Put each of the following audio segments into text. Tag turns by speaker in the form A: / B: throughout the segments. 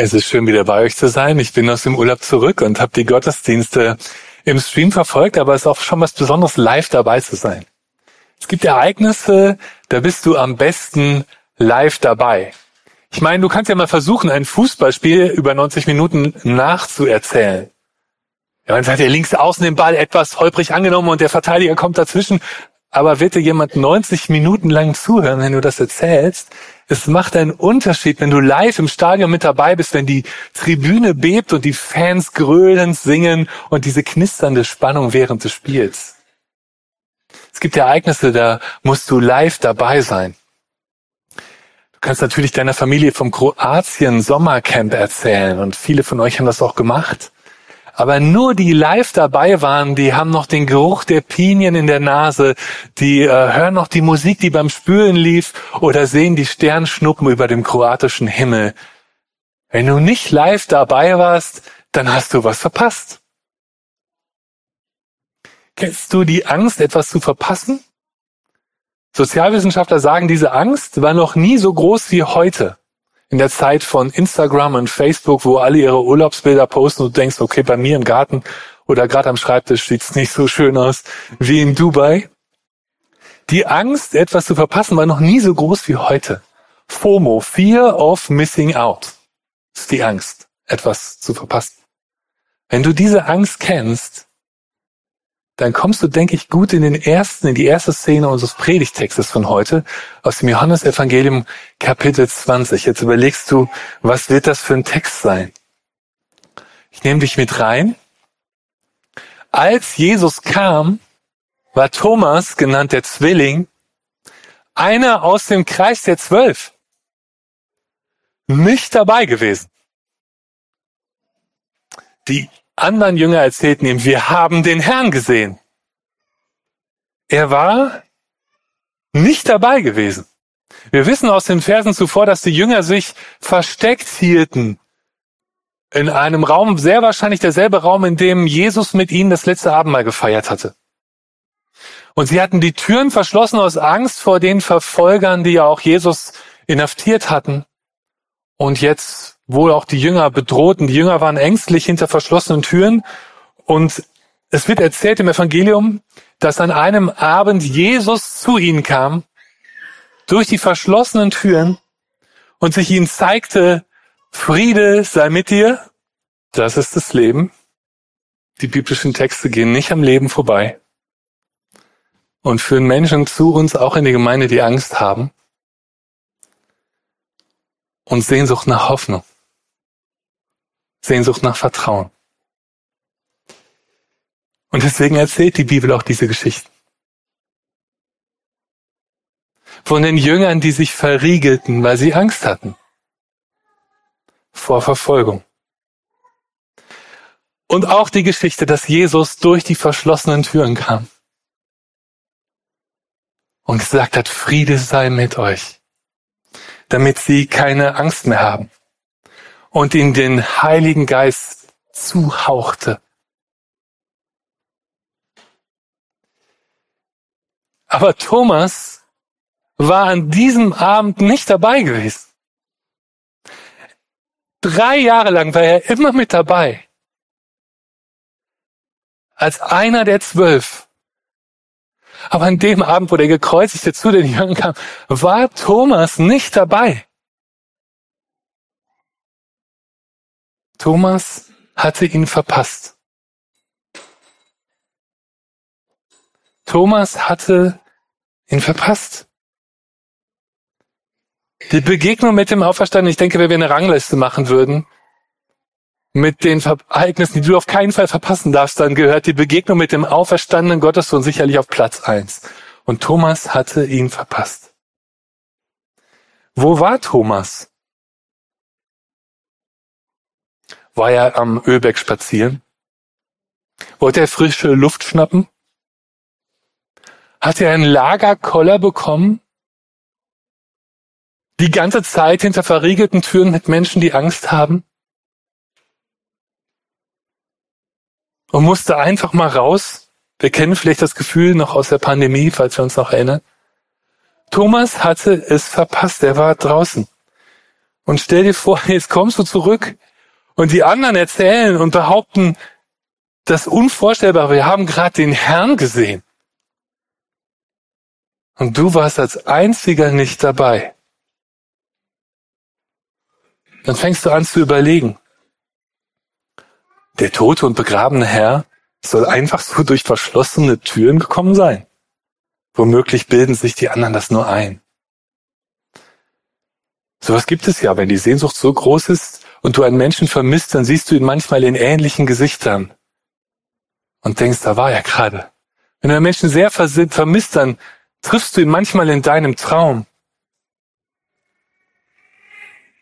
A: Es ist schön, wieder bei euch zu sein. Ich bin aus dem Urlaub zurück und habe die Gottesdienste im Stream verfolgt, aber es ist auch schon was Besonderes, live dabei zu sein. Es gibt Ereignisse, da bist du am besten live dabei. Ich meine, du kannst ja mal versuchen, ein Fußballspiel über 90 Minuten nachzuerzählen. Ja, dann hat er links außen den Ball etwas holprig angenommen und der Verteidiger kommt dazwischen. Aber wird dir jemand 90 Minuten lang zuhören, wenn du das erzählst? Es macht einen Unterschied, wenn du live im Stadion mit dabei bist, wenn die Tribüne bebt und die Fans gröhlend singen und diese knisternde Spannung während des Spiels. Es gibt Ereignisse, da musst du live dabei sein. Du kannst natürlich deiner Familie vom Kroatien Sommercamp erzählen und viele von euch haben das auch gemacht. Aber nur die live dabei waren, die haben noch den Geruch der Pinien in der Nase, die äh, hören noch die Musik, die beim Spülen lief oder sehen die Sternschnuppen über dem kroatischen Himmel. Wenn du nicht live dabei warst, dann hast du was verpasst. Kennst du die Angst, etwas zu verpassen? Sozialwissenschaftler sagen, diese Angst war noch nie so groß wie heute in der Zeit von Instagram und Facebook, wo alle ihre Urlaubsbilder posten und du denkst, okay, bei mir im Garten oder gerade am Schreibtisch sieht's nicht so schön aus wie in Dubai. Die Angst, etwas zu verpassen, war noch nie so groß wie heute. FOMO, Fear of Missing Out, ist die Angst, etwas zu verpassen. Wenn du diese Angst kennst, dann kommst du, denke ich, gut in den ersten, in die erste Szene unseres Predigtextes von heute aus dem Johannesevangelium Kapitel 20. Jetzt überlegst du, was wird das für ein Text sein? Ich nehme dich mit rein. Als Jesus kam, war Thomas, genannt der Zwilling, einer aus dem Kreis der Zwölf, nicht dabei gewesen. Die anderen Jünger erzählten ihm, wir haben den Herrn gesehen. Er war nicht dabei gewesen. Wir wissen aus den Versen zuvor, dass die Jünger sich versteckt hielten in einem Raum, sehr wahrscheinlich derselbe Raum, in dem Jesus mit ihnen das letzte Abendmahl gefeiert hatte. Und sie hatten die Türen verschlossen aus Angst vor den Verfolgern, die ja auch Jesus inhaftiert hatten und jetzt wohl auch die Jünger bedrohten. Die Jünger waren ängstlich hinter verschlossenen Türen und es wird erzählt im Evangelium, dass an einem Abend Jesus zu ihnen kam, durch die verschlossenen Türen und sich ihnen zeigte, Friede sei mit dir. Das ist das Leben. Die biblischen Texte gehen nicht am Leben vorbei und führen Menschen zu uns, auch in die Gemeinde, die Angst haben und Sehnsucht nach Hoffnung. Sehnsucht nach Vertrauen. Und deswegen erzählt die Bibel auch diese Geschichten. Von den Jüngern, die sich verriegelten, weil sie Angst hatten vor Verfolgung. Und auch die Geschichte, dass Jesus durch die verschlossenen Türen kam und gesagt hat, Friede sei mit euch, damit sie keine Angst mehr haben und ihnen den Heiligen Geist zuhauchte. Aber Thomas war an diesem Abend nicht dabei gewesen. Drei Jahre lang war er immer mit dabei. Als einer der zwölf. Aber an dem Abend, wo der Gekreuzigte zu den Jüngern kam, war Thomas nicht dabei. Thomas hatte ihn verpasst. Thomas hatte ihn verpasst. Die Begegnung mit dem Auferstandenen, ich denke, wenn wir eine Rangliste machen würden, mit den Ereignissen, die du auf keinen Fall verpassen darfst, dann gehört die Begegnung mit dem Auferstandenen Gottessohn sicherlich auf Platz eins. Und Thomas hatte ihn verpasst. Wo war Thomas? War er am Ölberg spazieren? Wollte er frische Luft schnappen? Hat er einen Lagerkoller bekommen? Die ganze Zeit hinter verriegelten Türen mit Menschen, die Angst haben? Und musste einfach mal raus? Wir kennen vielleicht das Gefühl noch aus der Pandemie, falls wir uns noch erinnern. Thomas hatte es verpasst, er war draußen. Und stell dir vor, jetzt kommst du zurück und die anderen erzählen und behaupten, das Unvorstellbare, wir haben gerade den Herrn gesehen. Und du warst als einziger nicht dabei. Dann fängst du an zu überlegen. Der tote und begrabene Herr soll einfach so durch verschlossene Türen gekommen sein. Womöglich bilden sich die anderen das nur ein. Sowas gibt es ja, wenn die Sehnsucht so groß ist und du einen Menschen vermisst, dann siehst du ihn manchmal in ähnlichen Gesichtern und denkst, da war er gerade. Wenn du einen Menschen sehr vermisst, dann triffst du ihn manchmal in deinem Traum.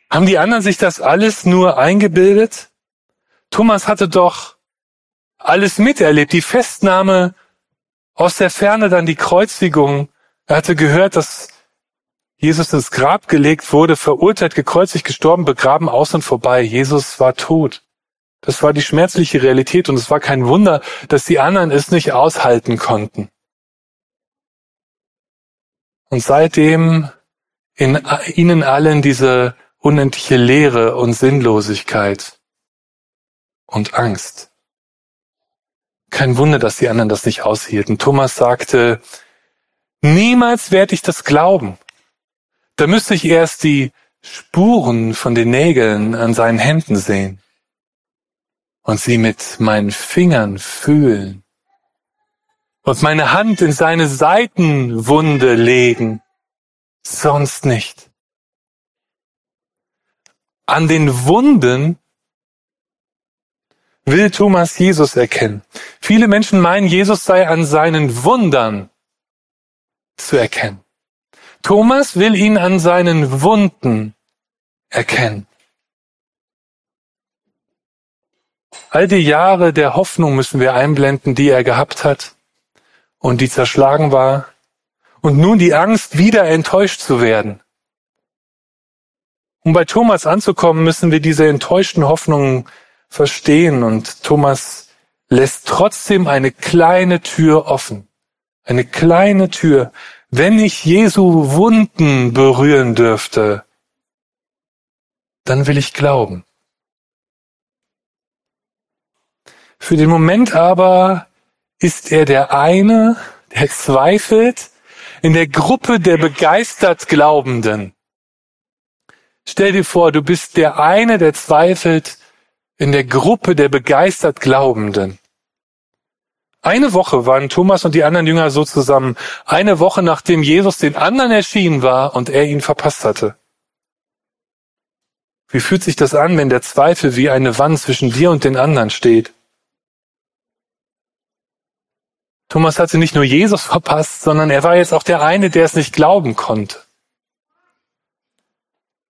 A: Haben die anderen sich das alles nur eingebildet? Thomas hatte doch alles miterlebt, die Festnahme aus der Ferne, dann die Kreuzigung. Er hatte gehört, dass Jesus ins Grab gelegt wurde, verurteilt, gekreuzigt, gestorben, begraben, aus und vorbei. Jesus war tot. Das war die schmerzliche Realität und es war kein Wunder, dass die anderen es nicht aushalten konnten. Und seitdem in ihnen allen diese unendliche Leere und Sinnlosigkeit und Angst. Kein Wunder, dass die anderen das nicht aushielten. Thomas sagte, niemals werde ich das glauben. Da müsste ich erst die Spuren von den Nägeln an seinen Händen sehen und sie mit meinen Fingern fühlen und meine Hand in seine Seitenwunde legen, sonst nicht. An den Wunden will Thomas Jesus erkennen. Viele Menschen meinen, Jesus sei an seinen Wundern zu erkennen. Thomas will ihn an seinen Wunden erkennen. All die Jahre der Hoffnung müssen wir einblenden, die er gehabt hat und die zerschlagen war. Und nun die Angst, wieder enttäuscht zu werden. Um bei Thomas anzukommen, müssen wir diese enttäuschten Hoffnungen verstehen und Thomas lässt trotzdem eine kleine Tür offen. Eine kleine Tür, wenn ich Jesu Wunden berühren dürfte, dann will ich glauben. Für den Moment aber ist er der eine, der zweifelt in der Gruppe der begeistert Glaubenden. Stell dir vor, du bist der eine, der zweifelt in der Gruppe der begeistert Glaubenden. Eine Woche waren Thomas und die anderen Jünger so zusammen. Eine Woche nachdem Jesus den anderen erschienen war und er ihn verpasst hatte. Wie fühlt sich das an, wenn der Zweifel wie eine Wand zwischen dir und den anderen steht? Thomas hatte nicht nur Jesus verpasst, sondern er war jetzt auch der eine, der es nicht glauben konnte.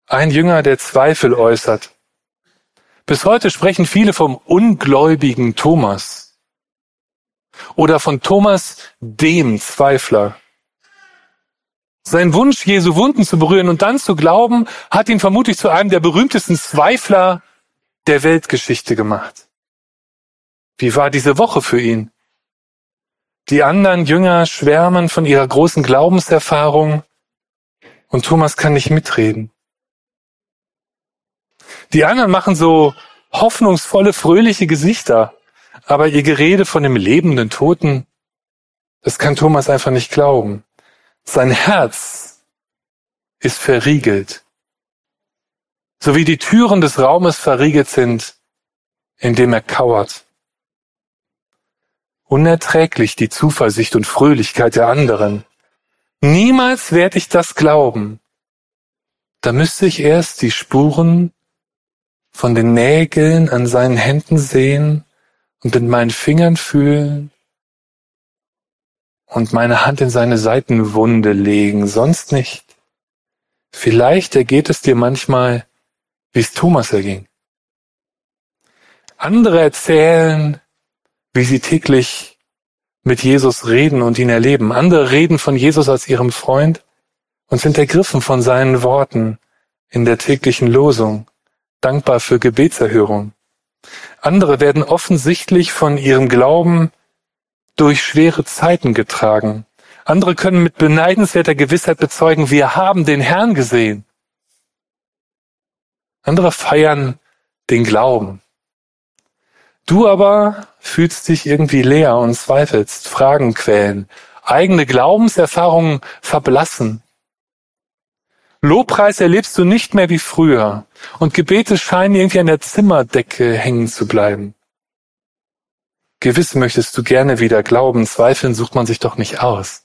A: Ein Jünger, der Zweifel äußert. Bis heute sprechen viele vom ungläubigen Thomas oder von Thomas dem Zweifler. Sein Wunsch, Jesu Wunden zu berühren und dann zu glauben, hat ihn vermutlich zu einem der berühmtesten Zweifler der Weltgeschichte gemacht. Wie war diese Woche für ihn? Die anderen Jünger schwärmen von ihrer großen Glaubenserfahrung und Thomas kann nicht mitreden. Die anderen machen so hoffnungsvolle, fröhliche Gesichter. Aber ihr Gerede von dem lebenden Toten, das kann Thomas einfach nicht glauben. Sein Herz ist verriegelt. So wie die Türen des Raumes verriegelt sind, in dem er kauert. Unerträglich die Zuversicht und Fröhlichkeit der anderen. Niemals werde ich das glauben. Da müsste ich erst die Spuren von den Nägeln an seinen Händen sehen und in meinen Fingern fühlen und meine Hand in seine Seitenwunde legen, sonst nicht. Vielleicht ergeht es dir manchmal, wie es Thomas erging. Andere erzählen, wie sie täglich mit Jesus reden und ihn erleben. Andere reden von Jesus als ihrem Freund und sind ergriffen von seinen Worten in der täglichen Losung, dankbar für Gebetserhörung. Andere werden offensichtlich von ihrem Glauben durch schwere Zeiten getragen. Andere können mit beneidenswerter Gewissheit bezeugen, wir haben den Herrn gesehen. Andere feiern den Glauben. Du aber fühlst dich irgendwie leer und zweifelst, Fragen quälen, eigene Glaubenserfahrungen verblassen. Lobpreis erlebst du nicht mehr wie früher und Gebete scheinen irgendwie an der Zimmerdecke hängen zu bleiben. Gewiss möchtest du gerne wieder glauben, zweifeln sucht man sich doch nicht aus.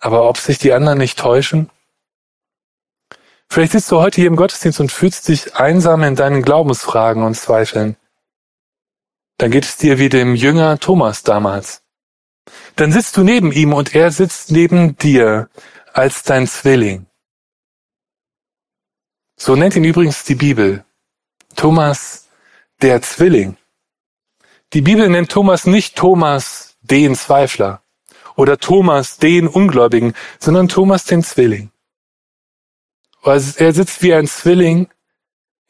A: Aber ob sich die anderen nicht täuschen? Vielleicht sitzt du heute hier im Gottesdienst und fühlst dich einsam in deinen Glaubensfragen und Zweifeln. Dann geht es dir wie dem Jünger Thomas damals. Dann sitzt du neben ihm und er sitzt neben dir als dein Zwilling. So nennt ihn übrigens die Bibel. Thomas der Zwilling. Die Bibel nennt Thomas nicht Thomas den Zweifler oder Thomas den Ungläubigen, sondern Thomas den Zwilling. Also er sitzt wie ein Zwilling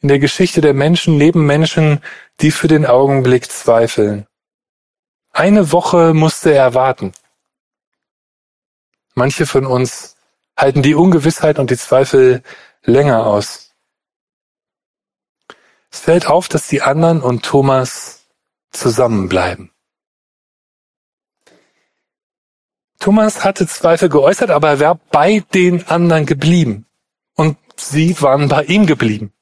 A: in der Geschichte der Menschen neben Menschen, die für den Augenblick zweifeln. Eine Woche musste er warten. Manche von uns halten die Ungewissheit und die Zweifel länger aus. Es fällt auf, dass die anderen und Thomas zusammenbleiben. Thomas hatte Zweifel geäußert, aber er war bei den anderen geblieben. Und sie waren bei ihm geblieben.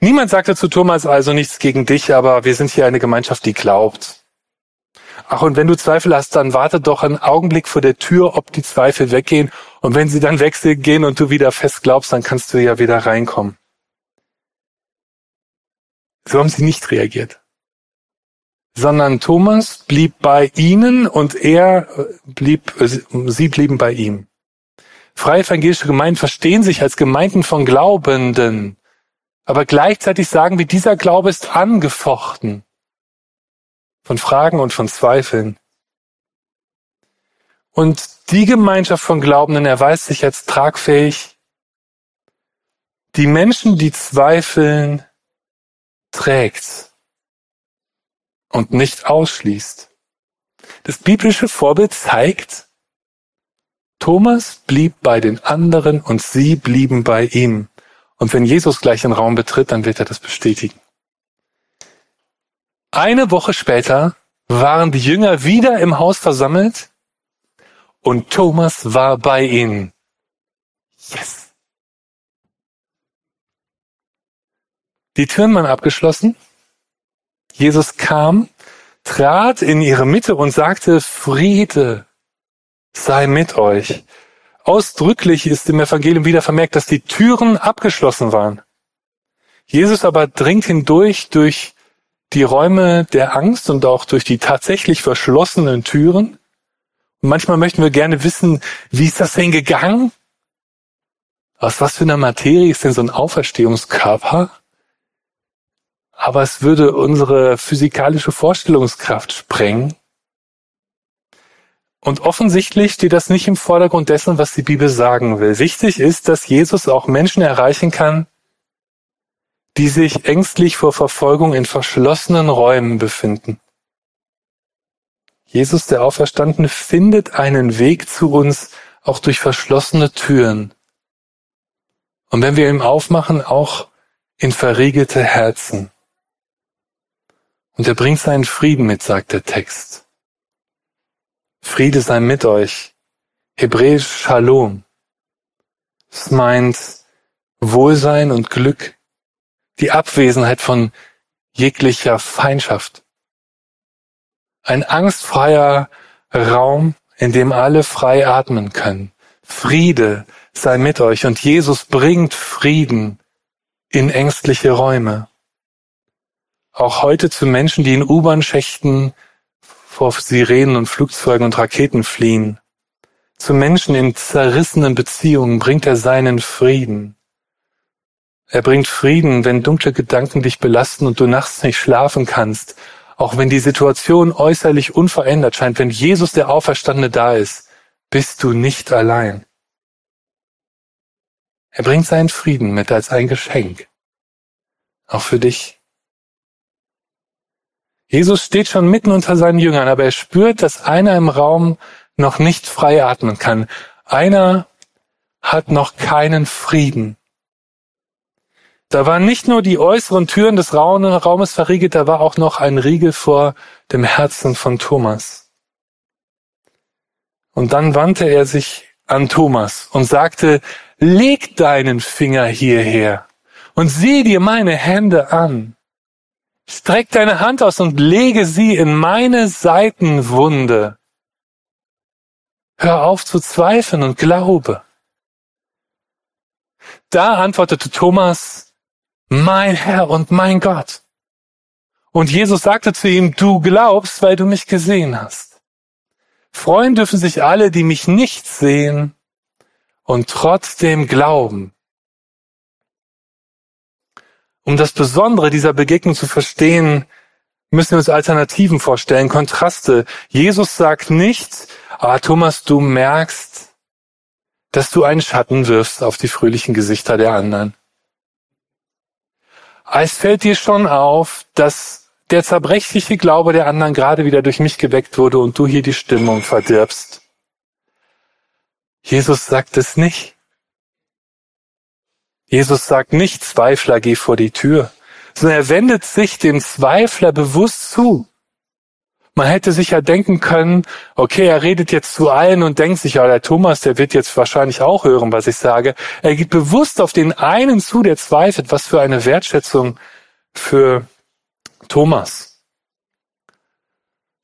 A: Niemand sagte zu Thomas also nichts gegen dich, aber wir sind hier eine Gemeinschaft, die glaubt. Ach, und wenn du Zweifel hast, dann warte doch einen Augenblick vor der Tür, ob die Zweifel weggehen. Und wenn sie dann weggehen und du wieder fest glaubst, dann kannst du ja wieder reinkommen. So haben sie nicht reagiert. Sondern Thomas blieb bei ihnen und er äh, blieb, äh, sie blieben bei ihm. Freie evangelische Gemeinden verstehen sich als Gemeinden von Glaubenden. Aber gleichzeitig sagen wir, dieser Glaube ist angefochten von Fragen und von Zweifeln. Und die Gemeinschaft von Glaubenden erweist sich als tragfähig. Die Menschen, die zweifeln, trägt und nicht ausschließt. Das biblische Vorbild zeigt, Thomas blieb bei den anderen und sie blieben bei ihm. Und wenn Jesus gleich den Raum betritt, dann wird er das bestätigen. Eine Woche später waren die Jünger wieder im Haus versammelt und Thomas war bei ihnen. Yes. Die Türen waren abgeschlossen. Jesus kam, trat in ihre Mitte und sagte, Friede sei mit euch. Ausdrücklich ist im Evangelium wieder vermerkt, dass die Türen abgeschlossen waren. Jesus aber dringt hindurch durch die Räume der Angst und auch durch die tatsächlich verschlossenen Türen. Und manchmal möchten wir gerne wissen, wie ist das denn gegangen? Aus was für einer Materie ist denn so ein Auferstehungskörper? Aber es würde unsere physikalische Vorstellungskraft sprengen. Und offensichtlich steht das nicht im Vordergrund dessen, was die Bibel sagen will. Wichtig ist, dass Jesus auch Menschen erreichen kann, die sich ängstlich vor Verfolgung in verschlossenen Räumen befinden. Jesus, der Auferstandene, findet einen Weg zu uns auch durch verschlossene Türen. Und wenn wir ihm aufmachen, auch in verriegelte Herzen. Und er bringt seinen Frieden mit, sagt der Text. Friede sei mit euch. Hebräisch Shalom. Es meint Wohlsein und Glück die Abwesenheit von jeglicher Feindschaft. Ein angstfreier Raum, in dem alle frei atmen können. Friede sei mit euch und Jesus bringt Frieden in ängstliche Räume. Auch heute zu Menschen, die in U-Bahn-Schächten vor Sirenen und Flugzeugen und Raketen fliehen. Zu Menschen in zerrissenen Beziehungen bringt er seinen Frieden. Er bringt Frieden, wenn dunkle Gedanken dich belasten und du nachts nicht schlafen kannst. Auch wenn die Situation äußerlich unverändert scheint, wenn Jesus der Auferstandene da ist, bist du nicht allein. Er bringt seinen Frieden mit als ein Geschenk. Auch für dich. Jesus steht schon mitten unter seinen Jüngern, aber er spürt, dass einer im Raum noch nicht frei atmen kann. Einer hat noch keinen Frieden. Da waren nicht nur die äußeren Türen des Raumes verriegelt, da war auch noch ein Riegel vor dem Herzen von Thomas. Und dann wandte er sich an Thomas und sagte, leg deinen Finger hierher und sieh dir meine Hände an. Streck deine Hand aus und lege sie in meine Seitenwunde. Hör auf zu zweifeln und glaube. Da antwortete Thomas, mein Herr und mein Gott. Und Jesus sagte zu ihm, du glaubst, weil du mich gesehen hast. Freuen dürfen sich alle, die mich nicht sehen und trotzdem glauben. Um das Besondere dieser Begegnung zu verstehen, müssen wir uns Alternativen vorstellen, Kontraste. Jesus sagt nicht, ah Thomas, du merkst, dass du einen Schatten wirfst auf die fröhlichen Gesichter der anderen. Es fällt dir schon auf, dass der zerbrechliche Glaube der anderen gerade wieder durch mich geweckt wurde und du hier die Stimmung verdirbst. Jesus sagt es nicht. Jesus sagt nicht, Zweifler, geh vor die Tür, sondern er wendet sich dem Zweifler bewusst zu. Man hätte sich ja denken können, okay, er redet jetzt zu allen und denkt sich, ja, der Thomas, der wird jetzt wahrscheinlich auch hören, was ich sage. Er geht bewusst auf den einen zu, der zweifelt. Was für eine Wertschätzung für Thomas.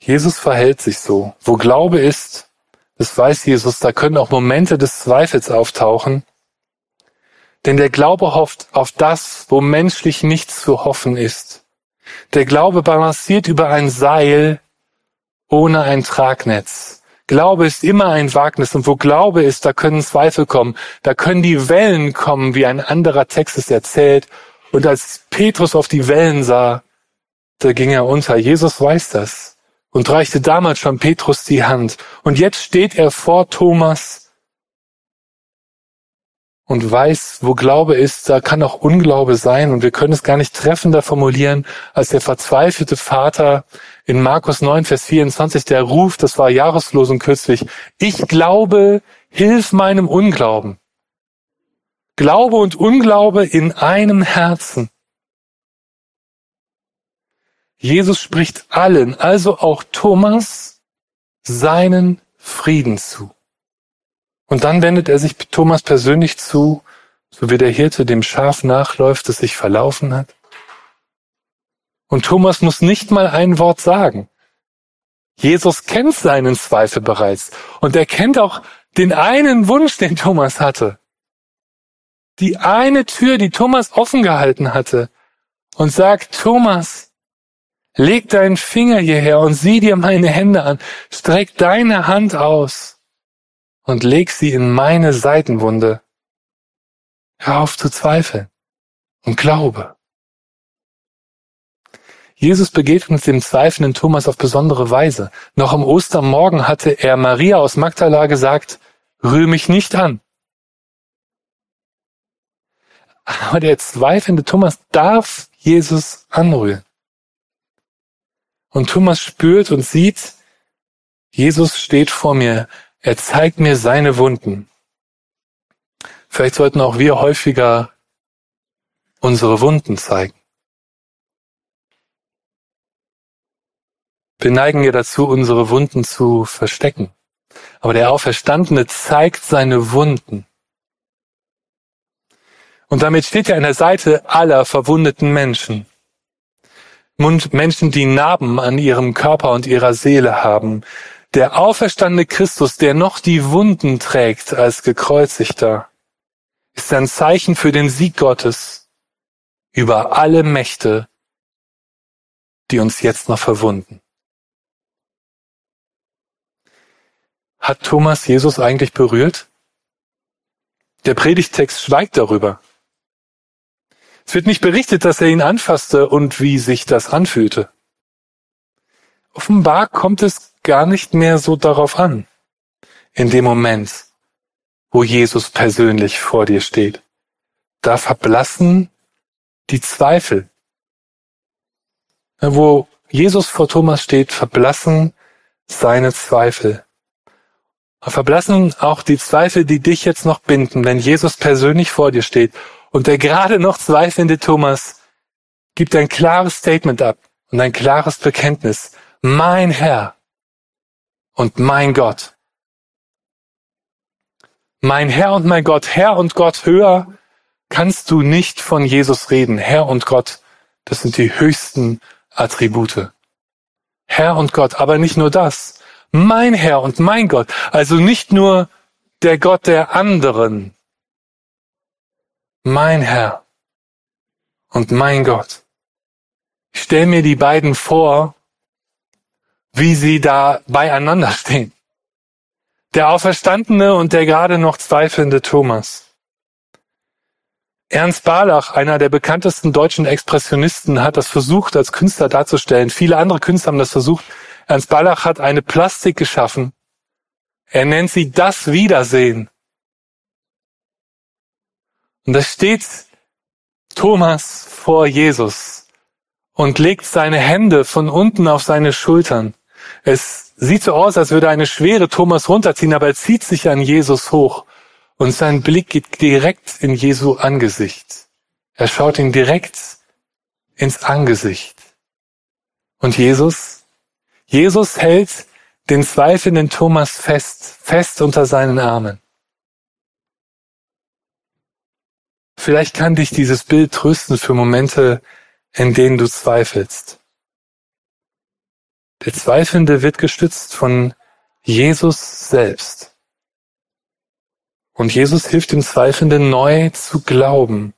A: Jesus verhält sich so. Wo Glaube ist, das weiß Jesus, da können auch Momente des Zweifels auftauchen. Denn der Glaube hofft auf das, wo menschlich nichts zu hoffen ist. Der Glaube balanciert über ein Seil, ohne ein Tragnetz. Glaube ist immer ein Wagnis und wo Glaube ist, da können Zweifel kommen, da können die Wellen kommen, wie ein anderer Text es erzählt. Und als Petrus auf die Wellen sah, da ging er unter. Jesus weiß das und reichte damals schon Petrus die Hand. Und jetzt steht er vor Thomas und weiß, wo Glaube ist, da kann auch Unglaube sein. Und wir können es gar nicht treffender formulieren, als der verzweifelte Vater in Markus 9, Vers 24, der ruft, das war Jahreslosen kürzlich, ich glaube, hilf meinem Unglauben. Glaube und Unglaube in einem Herzen. Jesus spricht allen, also auch Thomas, seinen Frieden zu. Und dann wendet er sich Thomas persönlich zu, so wie der Hirte dem Schaf nachläuft, das sich verlaufen hat. Und Thomas muss nicht mal ein Wort sagen. Jesus kennt seinen Zweifel bereits und er kennt auch den einen Wunsch, den Thomas hatte. Die eine Tür, die Thomas offen gehalten hatte und sagt, Thomas, leg deinen Finger hierher und sieh dir meine Hände an, streck deine Hand aus und leg sie in meine Seitenwunde. Hör auf zu zweifeln und glaube. Jesus begegnet dem zweifelnden Thomas auf besondere Weise. Noch am Ostermorgen hatte er Maria aus Magdala gesagt, rühr mich nicht an. Aber der zweifelnde Thomas darf Jesus anrühren. Und Thomas spürt und sieht, Jesus steht vor mir. Er zeigt mir seine Wunden. Vielleicht sollten auch wir häufiger unsere Wunden zeigen. Wir neigen ja dazu, unsere Wunden zu verstecken. Aber der Auferstandene zeigt seine Wunden. Und damit steht er an der Seite aller verwundeten Menschen. Menschen, die Narben an ihrem Körper und ihrer Seele haben, der auferstandene Christus, der noch die Wunden trägt als gekreuzigter, ist ein Zeichen für den Sieg Gottes über alle Mächte, die uns jetzt noch verwunden. Hat Thomas Jesus eigentlich berührt? Der Predigtext schweigt darüber. Es wird nicht berichtet, dass er ihn anfasste und wie sich das anfühlte. Offenbar kommt es gar nicht mehr so darauf an, in dem Moment, wo Jesus persönlich vor dir steht. Da verblassen die Zweifel. Wo Jesus vor Thomas steht, verblassen seine Zweifel. Verblassen auch die Zweifel, die dich jetzt noch binden, wenn Jesus persönlich vor dir steht Und der gerade noch zweifelnde Thomas gibt ein klares Statement ab und ein klares Bekenntnis. Mein Herr und mein Gott. Mein Herr und mein Gott, Herr und Gott, höher kannst du nicht von Jesus reden. Herr und Gott, das sind die höchsten Attribute. Herr und Gott, aber nicht nur das. Mein Herr und mein Gott, also nicht nur der Gott der anderen. Mein Herr und mein Gott. Ich stelle mir die beiden vor, wie sie da beieinander stehen. Der Auferstandene und der gerade noch zweifelnde Thomas. Ernst Barlach, einer der bekanntesten deutschen Expressionisten, hat das versucht, als Künstler darzustellen. Viele andere Künstler haben das versucht. Ernst Barlach hat eine Plastik geschaffen. Er nennt sie das Wiedersehen. Und da steht Thomas vor Jesus und legt seine Hände von unten auf seine Schultern. Es sieht so aus, als würde eine schwere Thomas runterziehen, aber er zieht sich an Jesus hoch und sein Blick geht direkt in Jesu Angesicht. Er schaut ihn direkt ins Angesicht. Und Jesus? Jesus hält den zweifelnden Thomas fest, fest unter seinen Armen. Vielleicht kann dich dieses Bild trösten für Momente, in denen du zweifelst. Der Zweifelnde wird gestützt von Jesus selbst. Und Jesus hilft dem Zweifelnden neu zu glauben.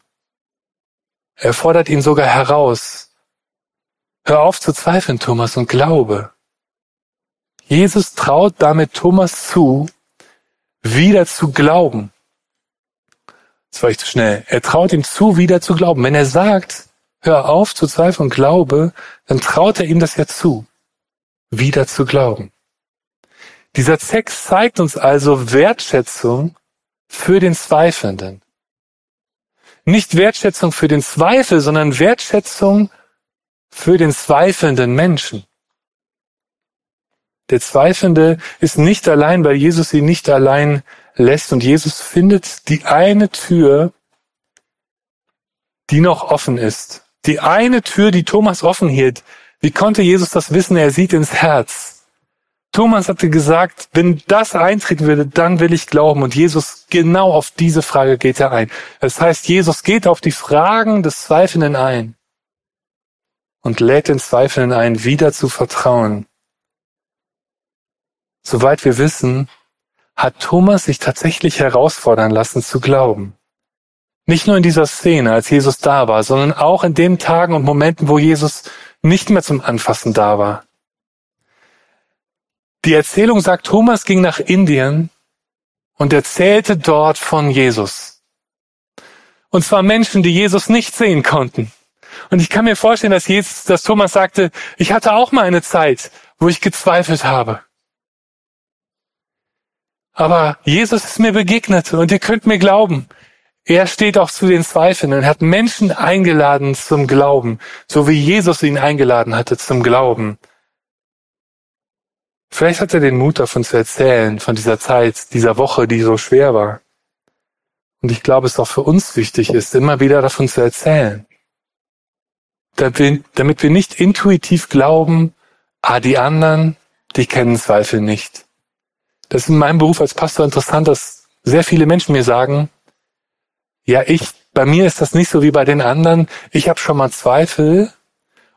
A: Er fordert ihn sogar heraus. Hör auf zu zweifeln, Thomas, und glaube. Jesus traut damit Thomas zu, wieder zu glauben. Das war ich zu schnell. Er traut ihm zu, wieder zu glauben. Wenn er sagt, hör auf zu zweifeln und glaube, dann traut er ihm das ja zu, wieder zu glauben. Dieser Text zeigt uns also Wertschätzung für den Zweifelnden. Nicht Wertschätzung für den Zweifel, sondern Wertschätzung für den zweifelnden Menschen. Der Zweifelnde ist nicht allein, weil Jesus ihn nicht allein lässt und Jesus findet die eine Tür, die noch offen ist. Die eine Tür, die Thomas offen hielt. Wie konnte Jesus das wissen? Er sieht ins Herz. Thomas hatte gesagt, wenn das eintreten würde, dann will ich glauben. Und Jesus, genau auf diese Frage geht er ein. Das heißt, Jesus geht auf die Fragen des Zweifelnden ein und lädt den Zweifelnden ein, wieder zu vertrauen. Soweit wir wissen, hat Thomas sich tatsächlich herausfordern lassen zu glauben. Nicht nur in dieser Szene, als Jesus da war, sondern auch in den Tagen und Momenten, wo Jesus nicht mehr zum Anfassen da war. Die Erzählung sagt, Thomas ging nach Indien und erzählte dort von Jesus. Und zwar Menschen, die Jesus nicht sehen konnten. Und ich kann mir vorstellen, dass, Jesus, dass Thomas sagte, ich hatte auch mal eine Zeit, wo ich gezweifelt habe. Aber Jesus ist mir begegnet und ihr könnt mir glauben. Er steht auch zu den Zweifeln und hat Menschen eingeladen zum Glauben, so wie Jesus ihn eingeladen hatte zum Glauben. Vielleicht hat er den Mut davon zu erzählen, von dieser Zeit, dieser Woche, die so schwer war. Und ich glaube, es auch für uns wichtig ist, immer wieder davon zu erzählen. Damit wir nicht intuitiv glauben, ah, die anderen, die kennen Zweifel nicht. Das ist in meinem Beruf als Pastor interessant, dass sehr viele Menschen mir sagen, ja, ich, bei mir ist das nicht so wie bei den anderen. Ich habe schon mal Zweifel,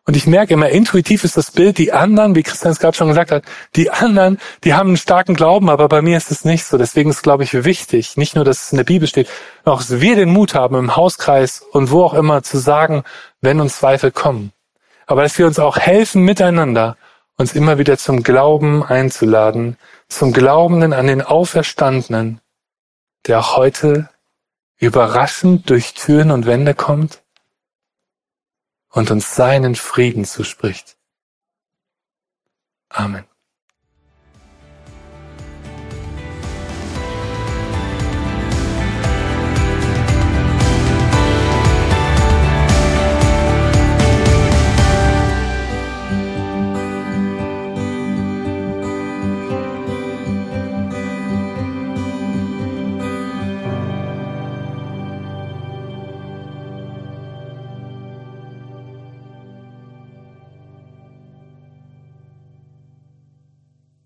A: und ich merke immer, intuitiv ist das Bild, die anderen, wie Christian es gerade schon gesagt hat, die anderen, die haben einen starken Glauben, aber bei mir ist es nicht so. Deswegen ist, glaube ich, wichtig, nicht nur, dass es in der Bibel steht, auch dass wir den Mut haben, im Hauskreis und wo auch immer zu sagen, wenn uns Zweifel kommen. Aber dass wir uns auch helfen, miteinander uns immer wieder zum Glauben einzuladen, zum Glaubenden an den Auferstandenen, der auch heute überraschend durch Türen und Wände kommt und uns seinen Frieden zuspricht. Amen.